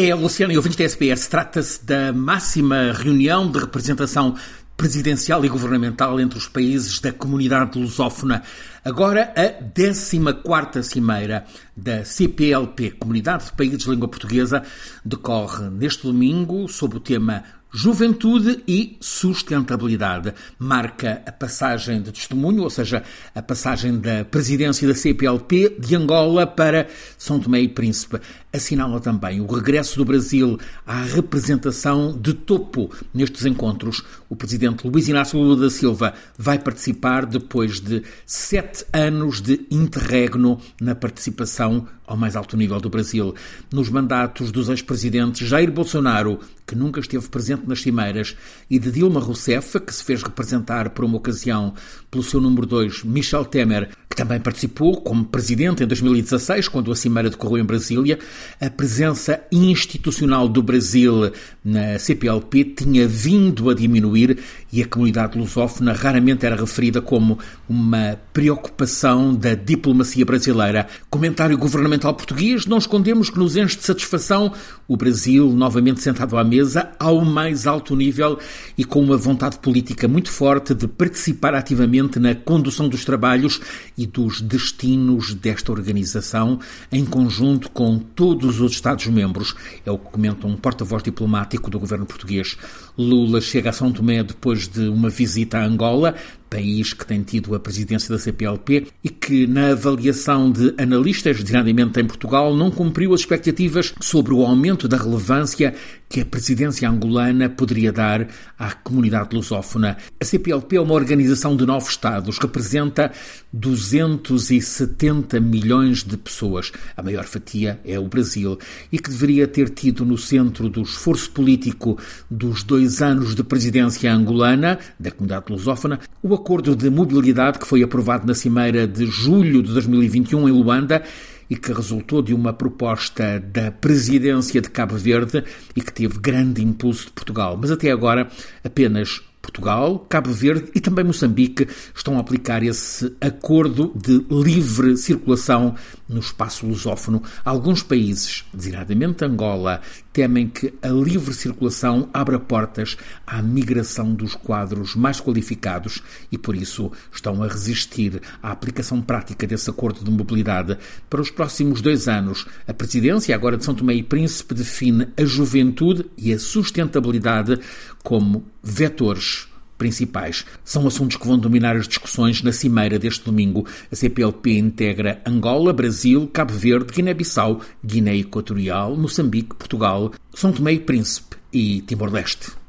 É, Luciano e ouvintes da SBS, trata-se da máxima reunião de representação presidencial e governamental entre os países da comunidade lusófona. Agora, a 14 Cimeira da CPLP, Comunidade de Países de Língua Portuguesa, decorre neste domingo sob o tema Juventude e sustentabilidade. Marca a passagem de testemunho, ou seja, a passagem da presidência da CPLP de Angola para São Tomé e Príncipe. Assinala também o regresso do Brasil à representação de topo nestes encontros. O presidente Luiz Inácio Lula da Silva vai participar depois de sete anos de interregno na participação ao mais alto nível do Brasil. Nos mandatos dos ex-presidentes Jair Bolsonaro, que nunca esteve presente nas cimeiras, e de Dilma Rousseff, que se fez representar por uma ocasião pelo seu número 2, Michel Temer, que também participou como presidente em 2016, quando a cimeira decorreu em Brasília, a presença institucional do Brasil na CPLP tinha vindo a diminuir e a comunidade lusófona raramente era referida como uma preocupação da diplomacia brasileira. Comentário governamental português, não escondemos que nos enche de satisfação o Brasil novamente sentado à mesa ao mais alto nível e com uma vontade política muito forte de participar ativamente na condução dos trabalhos e dos destinos desta organização em conjunto com todos os Estados-membros. É o que comenta um porta-voz diplomático do governo português. Lula chega a São Tomé depois de uma visita a Angola, país que tem tido a presidência da CPLP e que, na avaliação de analistas, designadamente em Portugal, não cumpriu as expectativas sobre o aumento da relevância que a presidência angolana poderia dar à comunidade lusófona. A CPLP é uma organização de nove Estados, representa 270 milhões de pessoas. A maior fatia é o Brasil e que deveria ter tido no centro do esforço político dos dois anos de presidência angolana, da comunidade lusófona, o acordo de mobilidade que foi aprovado na Cimeira de julho de 2021 em Luanda e que resultou de uma proposta da presidência de Cabo Verde e que teve grande impulso de Portugal. Mas até agora apenas Portugal, Cabo Verde e também Moçambique estão a aplicar esse acordo de livre circulação no espaço lusófono. Alguns países, designadamente Angola, temem que a livre circulação abra portas à migração dos quadros mais qualificados e, por isso, estão a resistir à aplicação prática desse acordo de mobilidade. Para os próximos dois anos, a presidência, agora de São Tomé e Príncipe, define a juventude e a sustentabilidade como vetores principais. São assuntos que vão dominar as discussões na cimeira deste domingo. A CPLP integra Angola, Brasil, Cabo Verde, Guiné-Bissau, Guiné Equatorial, Moçambique, Portugal, São Tomé e Príncipe e Timor-Leste.